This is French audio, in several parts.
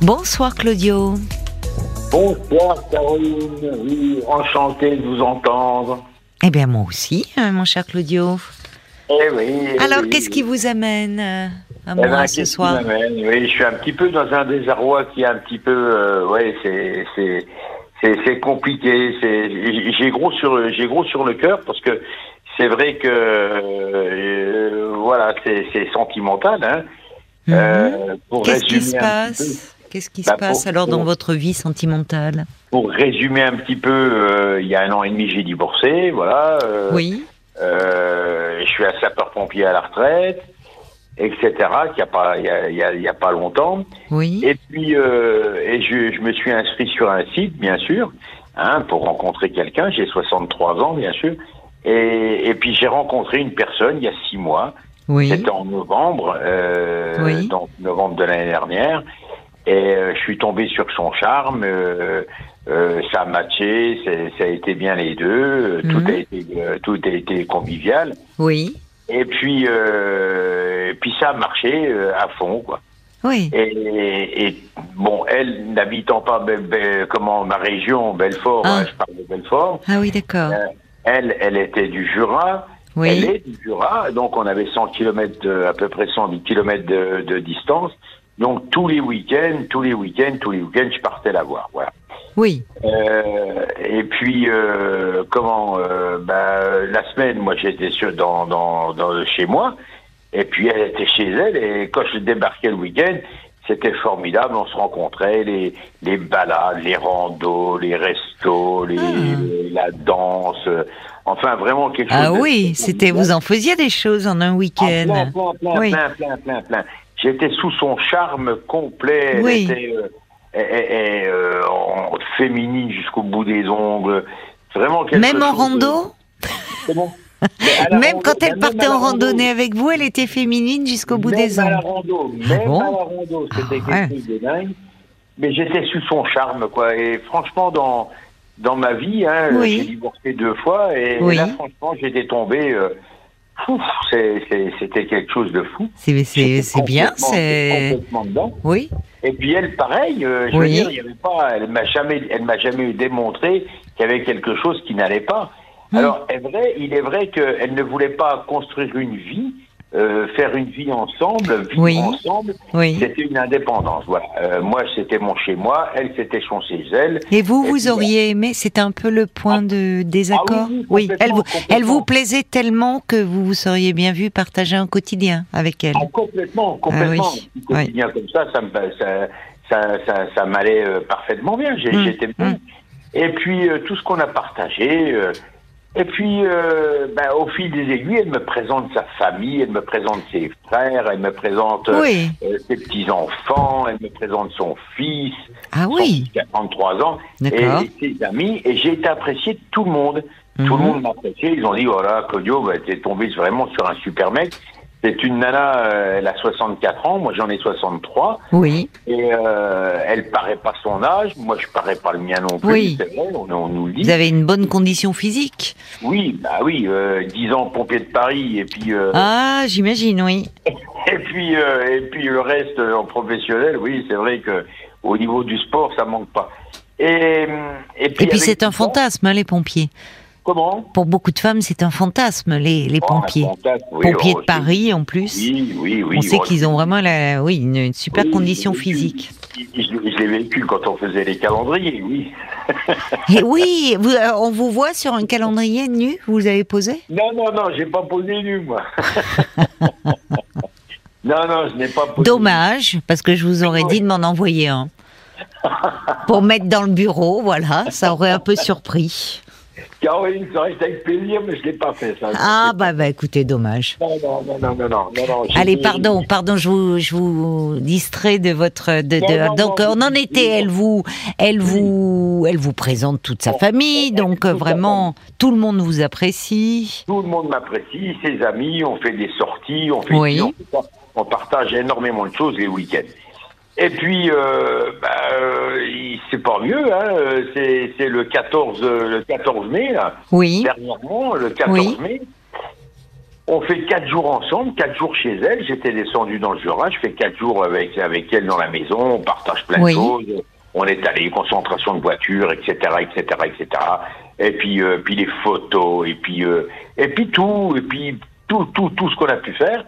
Bonsoir Claudio. Bonsoir Caroline, oui, enchanté de vous entendre. Eh bien moi aussi, hein, mon cher Claudio. Eh oui. eh Alors oui. qu'est-ce qui vous amène euh, à Eh moi ben, ce soir Oui, je suis un petit peu dans un désarroi qui est un petit peu, euh, ouais, c'est c'est c'est compliqué. C'est j'ai- gros sur j'ai gros sur le cœur parce que c'est vrai que euh, voilà, c'est c'est sentimental. Hein. Mhm. Euh, pour Qu'est-ce qui se passe? Qu'est-ce qui Bah, se passe pour- alors dans pour- votre vie sentimentale Pour résumer un petit peu, euh, il y a un an et demi, j'ai divorcé, voilà. euh, Oui. Euh, je suis un sapeur-pompier à la retraite, etc. Il n'y a pas, il y a, il y a- il y a pas longtemps. Oui. Et puis, et je, je me suis inscrit sur un site, bien sûr, hein, pour rencontrer quelqu'un. J'ai 63 ans, bien sûr. Et, et puis j'ai rencontré une personne il y a six mois. Oui. C'était en novembre, Oui. donc novembre de l'année dernière. Et euh, je suis tombé sur son charme. euh, euh, ça a matché, ça a été bien les deux. euh, Mhm. Tout a été, euh, tout a été convivial. Oui. Et puis, euh, et puis ça a marché à fond, quoi. Oui. Et, et, bon, elle n'habitant pas Be- Be- comment ma région, Belfort, Ah. hein, je parle de Belfort. Ah oui, d'accord. Elle, elle était du Jura. Elle Oui. est du Jura, donc on avait 100 km, à peu près 110 km de, de distance. Donc tous les week-ends, tous les week-ends, tous les week-ends, je partais la voir. Voilà. Oui. Euh, et puis euh, comment euh, bah, La semaine, moi j'étais dans, dans, dans chez moi, et puis elle était chez elle. Et quand je débarquais le week-end, c'était formidable. On se rencontrait, les, les balades, les randos, les restos, les, la danse. Enfin, vraiment quelque chose. Ah oui, c'était vous en faisiez des choses en un ah, week-end. plein, plein, plein, Oui. plein, plein, plein, plein. J'étais sous son charme complet. Elle Oui. était euh, elle- elle, euh, en- féminine jusqu'au bout des ongles. Vraiment Même en de- rando à la Même rando- quand elle partait en rando. randonnée avec vous, elle était féminine jusqu'au bout Même des à la ongles. rando, Ah même bon à la rando, c'était Ah ouais. quelque chose de dingue. Mais j'étais sous son charme, quoi. Et franchement, dans dans ma vie, hein, Oui. j'ai divorcé deux fois, et Oui. là, franchement, j'étais tombé. euh, c'était quelque chose de fou. C'est bien, c'est. Oui. Et puis elle, pareil, euh, je veux dire, il y avait pas, elle m'a jamais, elle m'a jamais démontré qu'il y avait quelque chose qui n'allait pas. Hmm. Alors, est vrai, il est vrai qu'elle ne voulait pas construire une vie, euh, faire une vie ensemble, vivre Oui. ensemble. Oui. C'était une indépendance. Voilà. Euh, moi, c'était mon chez moi, elle, c'était son chez elle. Et vous, Et vous puis, auriez aimé, c'était un peu le point de désaccord Ah oui, oui, elle vous, complètement, elle vous complètement. plaisait tellement que vous vous seriez bien vu partager un quotidien avec elle. Ah, complètement, complètement. Ah oui, Un quotidien comme ça, ça me, ça, ça, ça, ça m'allait euh, parfaitement bien. Mm, J'étais bien. mm. Et puis euh, tout ce qu'on a partagé. Et puis, euh, ben, au fil des aiguilles, elle me présente sa famille, elle me présente ses frères, elle me présente euh, Oui. euh, ses petits enfants, elle me présente son fils, Ah son fils qui a 33 ans, et ses amis. Et j'ai été apprécié de tout le monde. Tout le Mhm. monde m'a apprécié. Ils ont dit, voilà, Claudio, bah, t'es tombé vraiment sur un super mec. C'est une nana, euh, elle a 64 ans, moi j'en ai 63, Oui. et euh, elle paraît pas son âge, moi je parais pas le mien non plus, Oui. c'est vrai, on, on nous le dit. Vous avez une bonne condition physique. Oui, bah oui, euh, 10 ans pompier de Paris, et puis euh, Ah, j'imagine, oui. et puis et puis le reste en professionnel, oui, c'est vrai que au niveau du sport, ça manque pas. Et, et puis, Et puis avec c'est un fantasme, hein, les pompiers. Comment Pour beaucoup de femmes, c'est un fantasme, les, les Oh, pompiers. fantasme, oui, pompiers oh, de Paris, en plus. Oui, oui, oui. On sait bon, qu'ils ont vraiment la, oui, une, une super Oui, condition oui, oui. physique. Je, je l'ai vécu quand on faisait les calendriers, oui. Et oui, vous- euh, on vous voit sur un calendrier nu, vous avez posé? Non, non, non, j'ai pas posé nu, moi. non, non, je n'ai pas posé Dommage, parce que je vous aurais dit de m'en envoyer un. Pour mettre dans le bureau, voilà, ça aurait un peu surpris. Caroline, ça reste avec plaisir, mais je l'ai pas fait, ça. Ah bah bah écoutez, dommage. Non, non, non, non, non, non, Allez, dit- pardon, pardon, je vous, je vous distrais de votre. De, donc, on en oui, était. oui. Elle vous, elle vous, elle vous présente toute sa Bon, famille. elle- Donc, euh, vraiment, tout le monde vous apprécie. Tout le monde m'apprécie, ses amis, on fait des sorties, on fait Oui. On partage énormément de choses les week-ends. Et puis, euh, bah, euh, c'est pas mieux, hein, c'est c'est le 14, euh, le 14 mai, là. Oui. dernièrement, le 14 Oui. mai. On fait quatre jours ensemble, quatre jours chez elle. J'étais descendu dans le Jura. Je fais quatre jours avec avec elle dans la maison. On partage plein Oui. de choses. On est allé concentration de voiture, etc., etc., etc. Et puis euh, puis les photos et puis euh, et puis tout et puis tout tout tout ce qu'on a pu faire.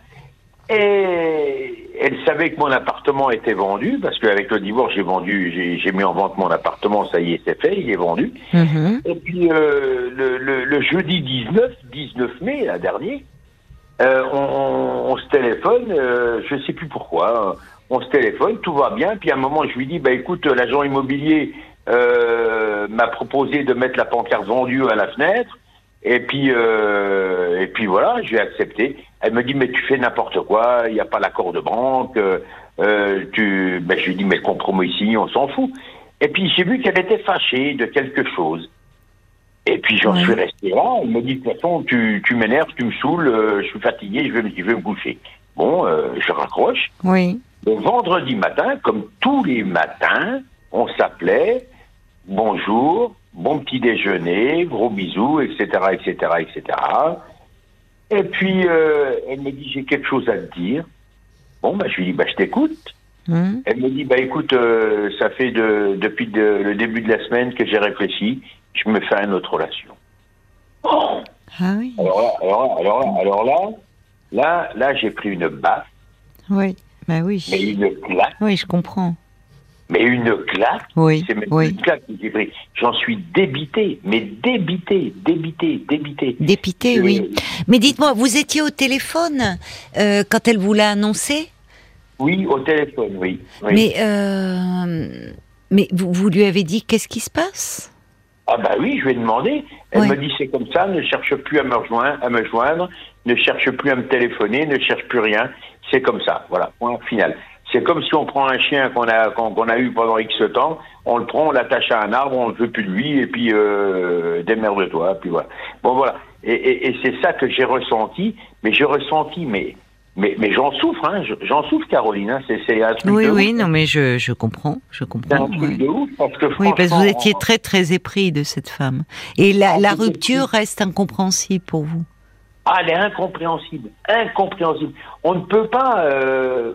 Et elle savait que mon appartement était vendu parce qu'avec le divorce j'ai vendu j'ai mis en vente mon appartement. Ça y est, c'est fait, il est vendu. Mhm. Et puis euh, le, le, le jeudi 19, 19 mai, la dernier, euh, on, on- on se téléphone, euh, je sais plus pourquoi, on se téléphone, tout va bien, puis à un moment je lui dis, bah écoute, l'agent immobilier euh, m'a proposé de mettre la pancarte vendue à la fenêtre, et puis euh, et puis voilà, j'ai accepté. Elle me dit, mais tu fais n'importe quoi, il n'y a pas l'accord de banque, euh, euh, tu, ben, je lui dis, mais le compromis ici, on s'en fout. Et puis j'ai vu qu'elle était fâchée de quelque chose. Et puis j'en Ouais. suis resté là. Elle me dit de toute façon, tu, tu m'énerves, tu me saoules, euh, je suis fatigué, je vais, me- je vais me coucher. Bon, euh, je raccroche. Oui. Le vendredi matin, comme tous les matins, on s'appelait bonjour, bon petit déjeuner, gros bisous, etc., etc., etc. Et puis euh, elle me dit j'ai quelque chose à te dire. Bon, bah, je lui dis bah je t'écoute. Mhm. Elle me dit bah écoute, euh, ça fait de, depuis de- le début de la semaine que j'ai réfléchi, je me fais une autre relation. Oh Ah oui. alors là, alors là, alors là, alors là, là, là, j'ai pris une baffe, Oui. Bah oui. mais une claque, Oui, je comprends. Mais une claque. Oui. C'est même Oui. une claque que pris. J'en suis débité, mais débité, débité, débité. Dépité, Je- oui. Mais dites-moi, vous étiez au téléphone euh, quand elle vous l'a annoncé? Oui, au téléphone, oui. oui. Mais, euh, mais vous, vous lui avez dit qu'est-ce qui se passe? Ah bah oui, je lui ai demandé. Elle me dit c'est comme ça, ne cherche plus à me rejoindre, à me joindre, ne cherche plus à me téléphoner, ne cherche plus rien. C'est comme ça, voilà, point final. C'est comme si on prend un chien qu'on a qu'on a eu pendant X temps, on le prend, on l'attache à un arbre, on ne veut plus de lui, et puis euh, démerde-toi, puis voilà. Bon voilà. Et, et, et c'est ça que j'ai ressenti, mais j'ai ressenti, mais mais, mais j'en souffre, hein, je- j'en souffre, Caroline. Hein, c'est un truc Oui, de oui, ouf, non, mais je, je comprends, je C'est un comprends. truc ouais. de ouf, parce que Oui, parce que vous étiez très, très épris de cette femme. Et la, Ah, la rupture reste incompréhensible pour vous. Ah, elle est incompréhensible, incompréhensible. On ne peut pas. euh,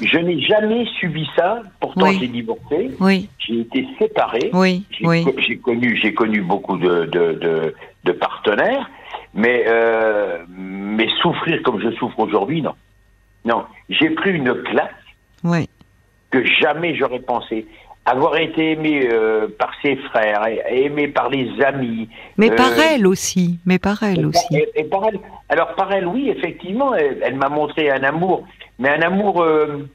je n'ai jamais subi ça. Pourtant, Oui. j'ai divorcé. Oui, J'ai été séparé. oui, J'ai oui. connu, j'ai connu beaucoup de, de, de, de partenaires, mais euh, mais souffrir comme je souffre aujourd'hui, non. Non, j'ai pris une claque oui. que jamais j'aurais pensé. Avoir été aimé euh, par ses frères, aimé par les amis, Mais Euh, par elle aussi, mais par elle et par- aussi. et- et par elle- alors par elle, oui, effectivement, elle, elle m'a montré un amour, mais un amour, euh,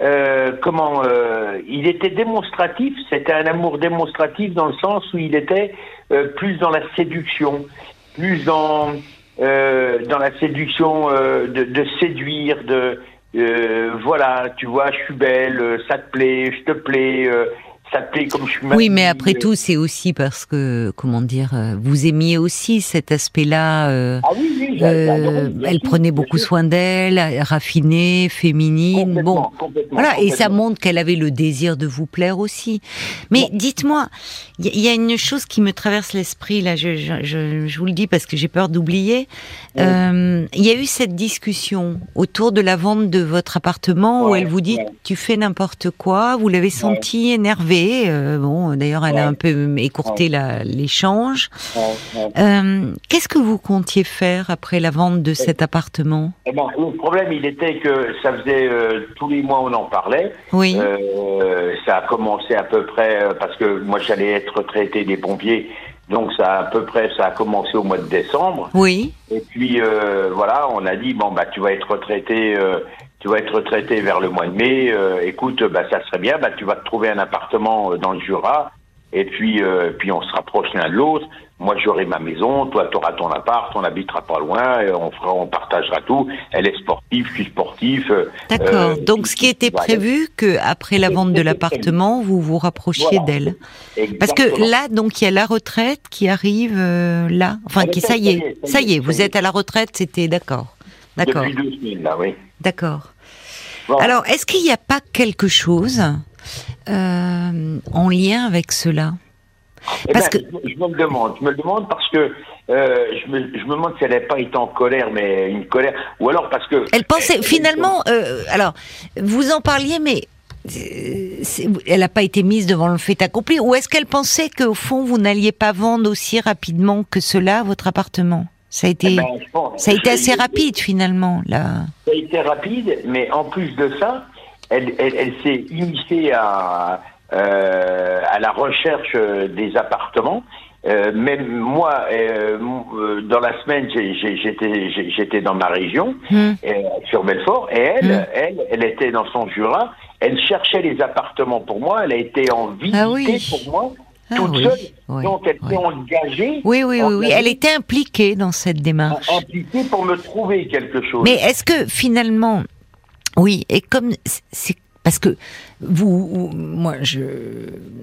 euh, comment, euh, il était démonstratif. C'était un amour démonstratif dans le sens où il était euh, plus dans la séduction, plus dans euh, dans la séduction euh, de, de séduire, de euh, voilà, tu vois, je suis belle, euh, ça te plaît, je te plais, comme je. Oui, mais après euh, tout, c'est aussi parce que, comment dire, euh, vous aimiez aussi cet aspect-là. euh, Ah oui, oui, euh, elle prenait beaucoup soin d'elle, raffinée, féminine. Complètement, Bon, complètement, Voilà, et ça montre qu'elle avait le désir de vous plaire aussi. Mais Ouais. dites-moi, il y, a une chose qui me traverse l'esprit, là, je, je, je, je vous le dis parce que j'ai peur d'oublier. Ouais. Euh, Il y a eu cette discussion autour de la vente de votre appartement où Ouais, elle vous dit ouais. tu fais n'importe quoi, vous l'avez senti euh, bon, d'ailleurs, elle a un peu écourté l'échange. Ouais. Euh, Qu'est-ce que vous comptiez faire après la vente de cet appartement? Eh ben, le problème, il était que ça faisait euh, tous les mois on en parlait. Oui, ça a commencé à peu près parce que moi j'allais être retraité des pompiers, donc ça a à peu près ça a commencé au mois de décembre. oui, Et puis voilà, on a dit bon bah tu vas être retraité, tu vas être retraité vers le mois de mai. euh, écoute, bah ça serait bien, bah tu vas te trouver un appartement euh, dans le Jura. Et puis, euh, puis on se rapproche l'un de l'autre. Moi, j'aurai ma maison, toi, tu auras ton appart, on habitera pas loin, et on fera, on partagera tout. Elle est sportive, je suis sportif. d'accord. euh, Donc, ce qui était voilà. prévu, que après la vente de l'appartement, vous vous rapprochiez Voilà. d'elle. Parce que là, donc, il y a la retraite qui arrive euh, là. Enfin, Ah, qui, ça ça y est, ça y est, vous ça y est. êtes à la retraite, c'était d'accord. D'accord, Depuis deux semaines, là, oui. d'accord. Bon. Alors, est-ce qu'il n'y a pas quelque chose euh, en lien avec cela? Eh parce ben, je, je me le demande. Je me le demande parce que euh, je, me, je me demande si elle n'avait pas été en colère, mais une colère. Ou alors parce que. Elle pensait, finalement, euh, alors, vous en parliez, mais elle n'a pas été mise devant le fait accompli. Ou est-ce qu'elle pensait qu'au fond, vous n'alliez pas vendre aussi rapidement que cela votre appartement? Ça a été, Eh ben, ça a été assez rapide finalement, là. Ça a été rapide, mais en plus de ça, elle, elle, elle s'est initiée à, euh, à la recherche euh, des appartements. Euh, même moi, euh, dans la semaine, j'étais dans ma région, Hmm. sur Belfort, et elle, Hmm. elle, elle était dans son Jura. Elle cherchait les appartements pour moi. Elle a été en visite Ah oui. pour moi, Ah toute oui, seule. oui, Donc, elle oui. engagée. Oui, oui, oui, oui. Elle était impliquée dans cette démarche. impliquée pour me trouver quelque chose. Mais est-ce que finalement, oui, et comme c'est parce que vous, ou- moi, je,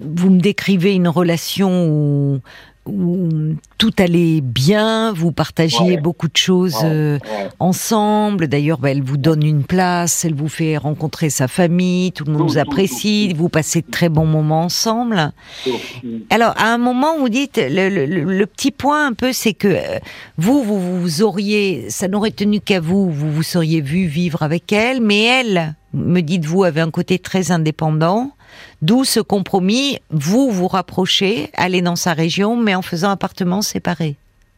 vous me décrivez une relation où, où tout allait bien, vous partagiez Ouais. beaucoup de choses Ouais, euh, ouais. ensemble. D'ailleurs, bah, elle vous donne une place, elle vous fait rencontrer sa famille, tout le monde vous apprécie, vous passez de très bons moments ensemble. Alors, à un moment, vous dites, le, le- le- le petit point un peu, c'est que euh, vous, vous, vous auriez, ça n'aurait tenu qu'à vous, vous vous seriez vu vivre avec elle, mais elle, me dites-vous, avait un côté très indépendant, d'où ce compromis, vous vous rapprochez, allez dans sa région, mais en faisant appartement séparé.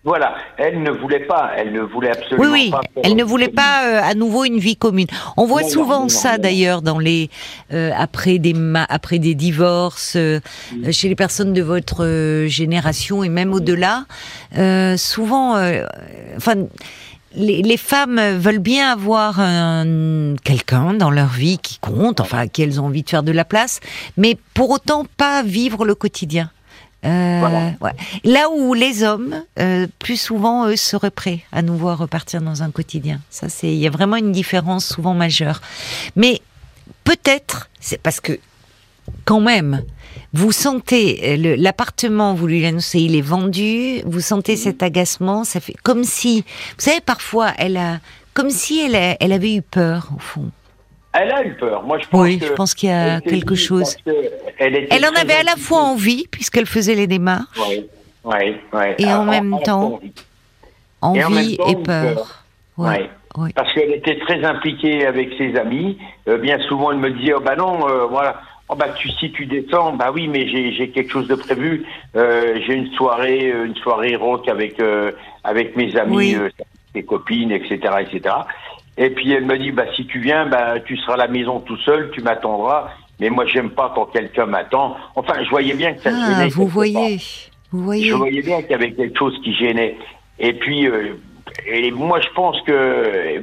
Voilà, elle ne voulait pas, elle ne voulait Oui, absolument oui, pas. faire- elle ne voulait pas euh, à nouveau une vie commune. On voit Non, souvent non, ça d'ailleurs dans les euh, après des après des divorces euh, euh, chez les personnes de votre génération et même au-delà. Souvent, enfin. Les, les femmes veulent bien avoir un- quelqu'un dans leur vie qui compte, enfin à qui elles ont envie de faire de la place, mais pour autant pas vivre le quotidien. Euh, Voilà. ouais. Là où les hommes, euh, plus souvent, eux, seraient prêts à nous voir repartir dans un quotidien. Ça, c'est, il y a vraiment une différence souvent majeure. Mais peut-être, c'est parce que, quand même, vous sentez euh, l'appartement, vous lui annoncez, il est vendu, vous sentez cet agacement, ça fait comme si, vous savez, parfois, elle a, comme si elle, a- elle avait eu peur, au fond. Elle a eu peur. Moi, je pense Oui, que je pense qu'il y a quelque chose. que Elle, en avait à la fois envie, puisqu'elle faisait les démarches. Et en même temps, envie. Et en même envie temps, et une peur. Parce qu'elle était très impliquée avec ses amis. Euh, bien souvent, elle me disait oh, bah non, euh, voilà. Oh, bah, tu, si tu descends, bah oui, mais j'ai j'ai quelque chose de prévu. Euh, j'ai une soirée, euh, une soirée rock avec euh, avec mes amis, Oui. euh, ses copines, etc., etc. Et puis elle me dit bah si tu viens, bah tu seras à la maison tout seul, tu m'attendras. Mais moi, j'aime pas quand quelqu'un m'attend. Enfin, je voyais bien que ça Ah, gênait. vous voyez, vous voyez. Je voyais bien qu'il y avait quelque chose qui gênait. Et puis, euh, et moi, je pense que, euh,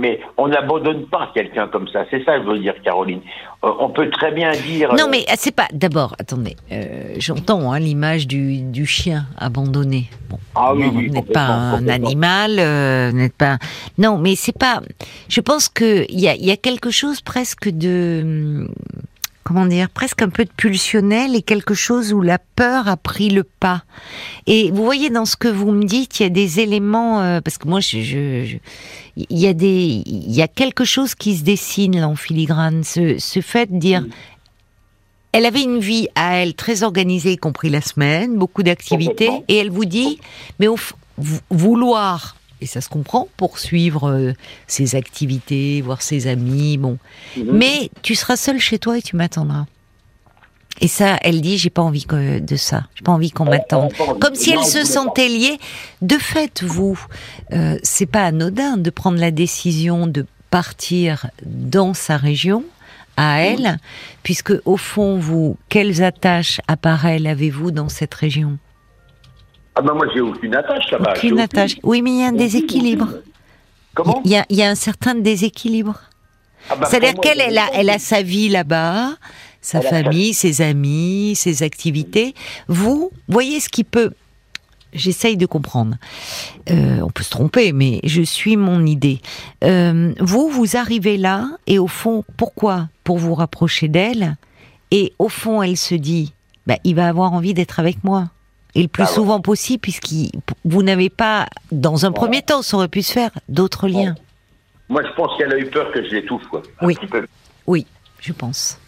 mais on n'abandonne pas quelqu'un comme ça. C'est ça, que je veux dire, Caroline. Euh, on peut très bien dire. Non, euh, mais ah, c'est pas. D'abord, attendez. euh, J'entends hein, l'image du, du chien abandonné. Bon, Ah oui, oui, vous n'êtes pas un animal, euh, n'êtes pas. Non, mais c'est pas. Je pense que il y a, y a quelque chose presque de. Comment dire Presque un peu de pulsionnel et quelque chose où la peur a pris le pas. Et vous voyez dans ce que vous me dites, il y a des éléments euh, parce que moi, je, je- je- il y a des, il y a quelque chose qui se dessine là en filigrane. Ce, ce fait de dire, elle avait une vie à elle très organisée, y compris la semaine, beaucoup d'activités, et elle vous dit, mais au vouloir, et ça se comprend, poursuivre euh, ses activités, voir ses amis, bon, Mhm. mais tu seras seul chez toi et tu m'attendras. Et ça, elle dit, j'ai pas envie que- de ça, j'ai pas envie qu'on m'attende. Comme si elle se sentait liée. De fait, vous, euh, c'est pas anodin de prendre la décision de partir dans sa région à elle, puisque au fond, vous, quelles attaches à part elle avez-vous dans cette région? Ah ben moi, j'ai aucune attache là-bas. Aucune attache. Oui, mais il y a un déséquilibre. Comment Il y a, il y a un certain déséquilibre. Ah ben, C'est-à-dire qu'elle, elle a, elle a sa vie là-bas, sa- famille, ses amis, ses activités. Vous, voyez ce qui peut. J'essaye de comprendre. Euh, on peut se tromper, mais je suis mon idée. Euh, vous, vous arrivez là, et au fond, pourquoi Pour vous rapprocher d'elle? Et au fond, elle se dit, bah, il va avoir envie d'être avec moi. Et le plus Ah ouais. souvent possible, puisque vous n'avez pas, dans un premier temps, ça aurait pu se faire, d'autres liens. Moi, je pense qu'elle a eu peur que je l'étouffe, quoi. Un Oui. petit peu. Oui, je pense.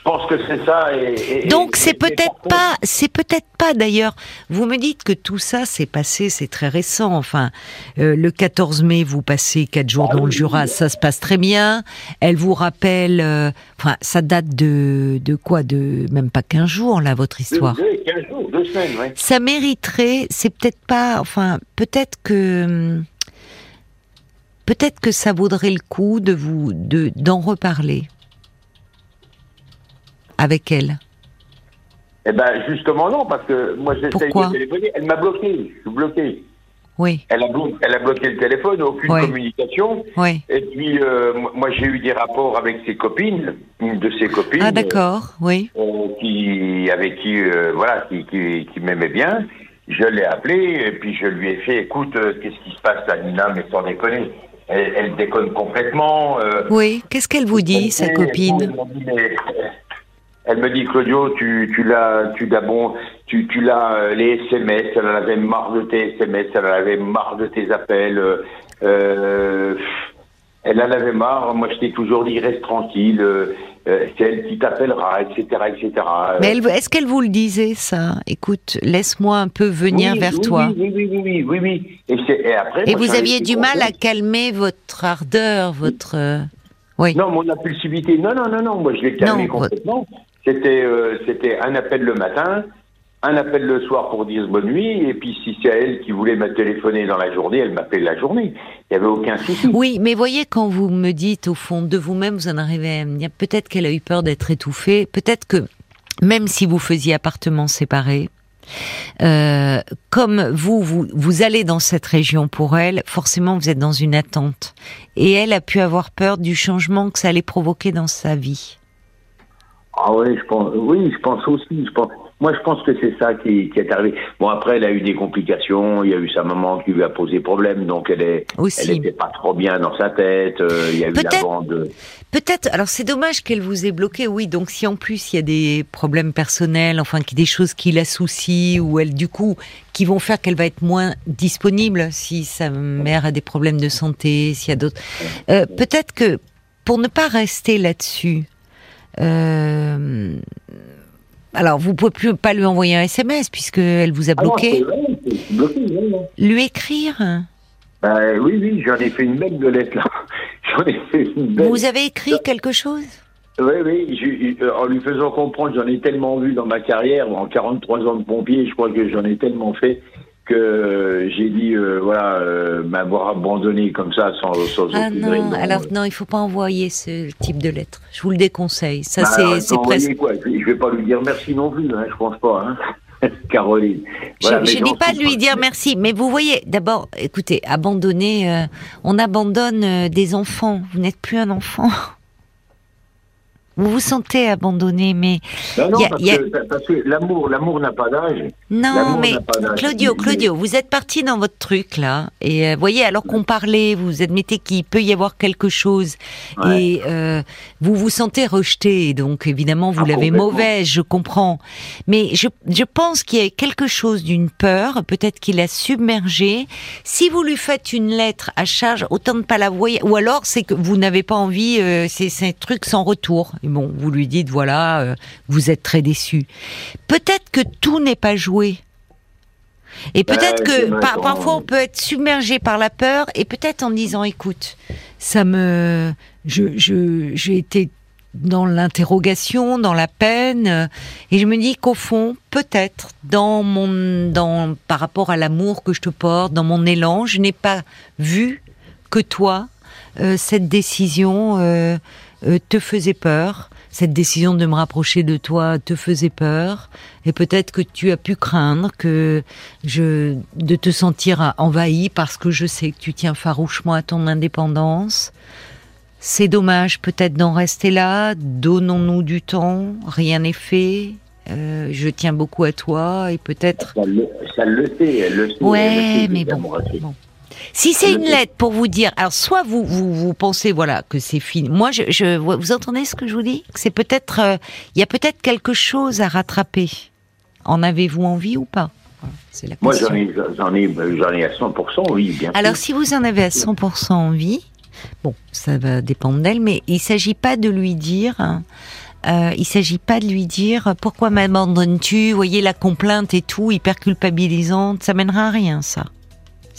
Je pense que c'est ça. Et, Donc c'est peut-être pas, c'est peut-être pas d'ailleurs. Vous me dites que tout ça s'est passé, c'est très récent. Enfin, euh, le 14 mai, vous passez quatre jours ah dans le Jura, ça se passe très bien. Elle vous rappelle, euh, enfin, ça date de de quoi, de même pas 15 jours là, votre histoire? Deux, 15 jours, deux semaines, oui. Ça mériterait, c'est peut-être pas, enfin, peut-être que. Peut-être que ça vaudrait le coup de vous de d'en reparler avec elle Eh ben justement non, parce que moi j'essaie de téléphoner, elle m'a bloqué, je suis bloqué. Oui. Elle a, bloqué, elle a bloqué le téléphone, aucune communication. Oui. Et puis euh, moi j'ai eu des rapports avec ses copines, une de ses copines. Ah d'accord, oui. Euh, qui avec qui euh, voilà qui, qui, m'aimait bien. Je l'ai appelée et puis je lui ai fait écoute qu'est-ce qui se passe là Nina mais sans déconner. Elle, elle déconne complètement. oui. Qu'est-ce qu'elle vous dit, sa copine elle me dit Claudio, tu, tu l'as, tu l'as bon, tu, tu l'as euh, les SMS. Elle en avait marre de tes SMS. Elle en avait marre de tes appels. Euh, euh elle en avait marre. Moi, je t'ai toujours dit reste tranquille. Euh, c'est elle qui t'appellera, etc., etc. Mais est-ce qu'elle vous le disait ça? Écoute, laisse-moi un peu venir vers toi. Oui, oui, oui, oui, oui, oui. Et, après, et vous aviez du mal à calmer votre ardeur, votre. Oui. Non, mon impulsivité. Non, non, non, non. Moi, je l'ai calmé complètement. C'était euh, c'était un appel le matin, un appel le soir pour dire bonne nuit, et puis si c'est elle qui voulait me téléphoner dans la journée, elle m'appelle la journée. Il n'y avait aucun souci. Oui, mais voyez, quand vous me dites au fond de vous-même, vous en arrivez à me dire peut-être qu'elle a eu peur d'être étouffée, peut-être que même si vous faisiez appartement séparé, euh, comme vous, vous allez dans cette région pour elle, forcément vous êtes dans une attente. Et elle a pu avoir peur du changement que ça allait provoquer dans sa vie. Ah oui, je pense, oui, je pense aussi. Je pense, moi, je pense que c'est ça qui, qui, est arrivé. Bon, après, elle a eu des complications. Il y a eu sa maman qui lui a posé problème, donc elle est, elle n'était pas trop bien dans sa tête. Euh, il y a eu la bande. Peut-être. Alors, c'est dommage qu'elle vous ait bloqué. Oui, donc si en plus il y a des problèmes personnels, enfin, des choses qui la soucient ou elle, du coup, qui vont faire qu'elle va être moins disponible si sa mère a des problèmes de santé, s'il y a d'autres. Euh, peut-être que pour ne pas rester là-dessus. Euh, alors, vous pouvez plus pas lui envoyer un SMS puisque elle vous a ah bloqué. Lui écrire bah, Oui, oui, j'en ai fait une belle de lettre là. J'en ai fait une belle. Vous avez écrit quelque chose? Oui, oui. en lui faisant comprendre, j'en ai tellement vu dans ma carrière, en 43 ans de pompier, je crois que j'en ai tellement fait que j'ai dit euh, voilà euh, m'avoir abandonné comme ça sans, sans ah non alors non il faut pas envoyer ce type de lettre je vous le déconseille ça bah, c'est presque quoi? Je vais pas lui dire merci non plus hein, je pense pas hein. Caroline. je, ne dis pas de lui dire merci, mais vous voyez, d'abord, écoutez, abandonner, euh, on abandonne des enfants. Vous n'êtes plus un enfant. Vous vous sentez abandonné, mais non, parce, Que, l'amour, l'amour n'a pas d'âge. Non, mais Claudio, Claudio, vous êtes parti dans votre truc là, et euh, voyez, alors qu'on parlait, vous admettez qu'il peut y avoir quelque chose, et euh, vous vous sentez rejeté, donc évidemment vous ah, l'avez mauvaise, je comprends, mais je, je pense qu'il y a quelque chose d'une peur, peut-être qu'il a submergé. Si vous lui faites une lettre à charge, autant ne pas la voir, ou alors c'est que vous n'avez pas envie, euh, c'est un truc sans retour bon, vous lui dites voilà, euh, vous êtes très déçu. Peut-être que tout n'est pas joué. Et peut-être que parfois on peut être submergé par la peur et peut-être en disant écoute, ça me, je, j'ai été dans l'interrogation, dans la peine, et je me dis qu'au fond, peut-être dans mon, dans par rapport à l'amour que je te porte, dans mon élan, je n'ai pas vu que toi euh, cette décision. Euh, euh, te faisait peur, cette décision de me rapprocher de toi te faisait peur, et peut-être que tu as pu craindre que je de te sentir envahi parce que je sais que tu tiens farouchement à ton indépendance. C'est dommage peut-être d'en rester là. Donnons-nous du temps. Rien n'est fait. Euh, je tiens beaucoup à toi et peut-être. Ça le, sait, elle le sait. Ouais, mais bon. Si c'est une lettre pour vous dire, alors soit vous vous, vous pensez voilà que c'est fini. Moi, je, je, vous entendez ce que je vous dis? C'est peut-être euh, il y a peut-être quelque chose à rattraper. En avez-vous envie ou pas? La Moi, j'en ai, j'en ai, j'en ai à 100% envie, bien Alors, si vous en avez à 100% envie, bon, ça va dépendre d'elle, mais il s'agit pas de lui dire. Hein, euh, il s'agit pas de lui dire pourquoi m'abandonnes-tu, voyez la complainte et tout, hyper culpabilisante, ça mènera à rien ça.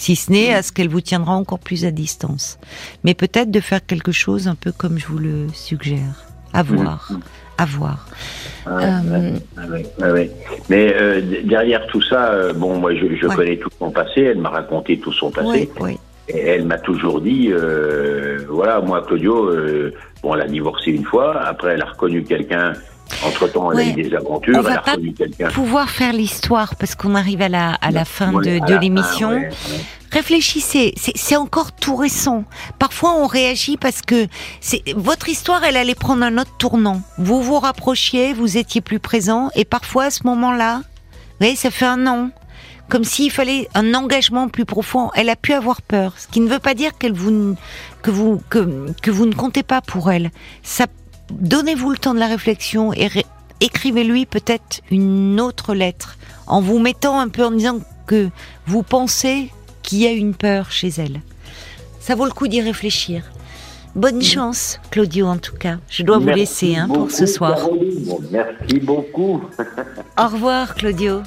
Si ce n'est à ce qu'elle vous tiendra encore plus à distance. Mais peut-être de faire quelque chose un peu comme je vous le suggère. À voir. À voir. Ah, euh, Mais euh, derrière tout ça, euh, bon, moi je, je connais tout son passé, elle m'a raconté tout son passé. Oui, Et elle m'a toujours dit, voilà, moi Claudio, bon, elle a divorcé une fois, après elle a reconnu quelqu'un entre-temps, elle a eu des aventures, on va pas pouvoir faire l'histoire parce qu'on arrive à la, à la fin de, de l'émission. Réfléchissez, c'est encore tout récent. Parfois, on réagit parce que votre histoire, elle allait prendre un autre tournant. Vous vous rapprochiez, vous étiez plus présent, et parfois, à ce moment-là, vous voyez, ça fait un an, comme s'il fallait un engagement plus profond. Elle a pu avoir peur, ce qui ne veut pas dire qu'elle vous que vous que, que vous ne comptez pas pour elle. Ça donnez-vous le temps de la réflexion et écrivez-lui peut-être une autre lettre en vous mettant un peu en disant que vous pensez qu'il y a une peur chez elle. Ça vaut le coup d'y réfléchir. Bonne chance, Claudio, en tout cas. Je dois vous laisser hein, pour ce soir. Merci beaucoup. Au revoir, Claudio.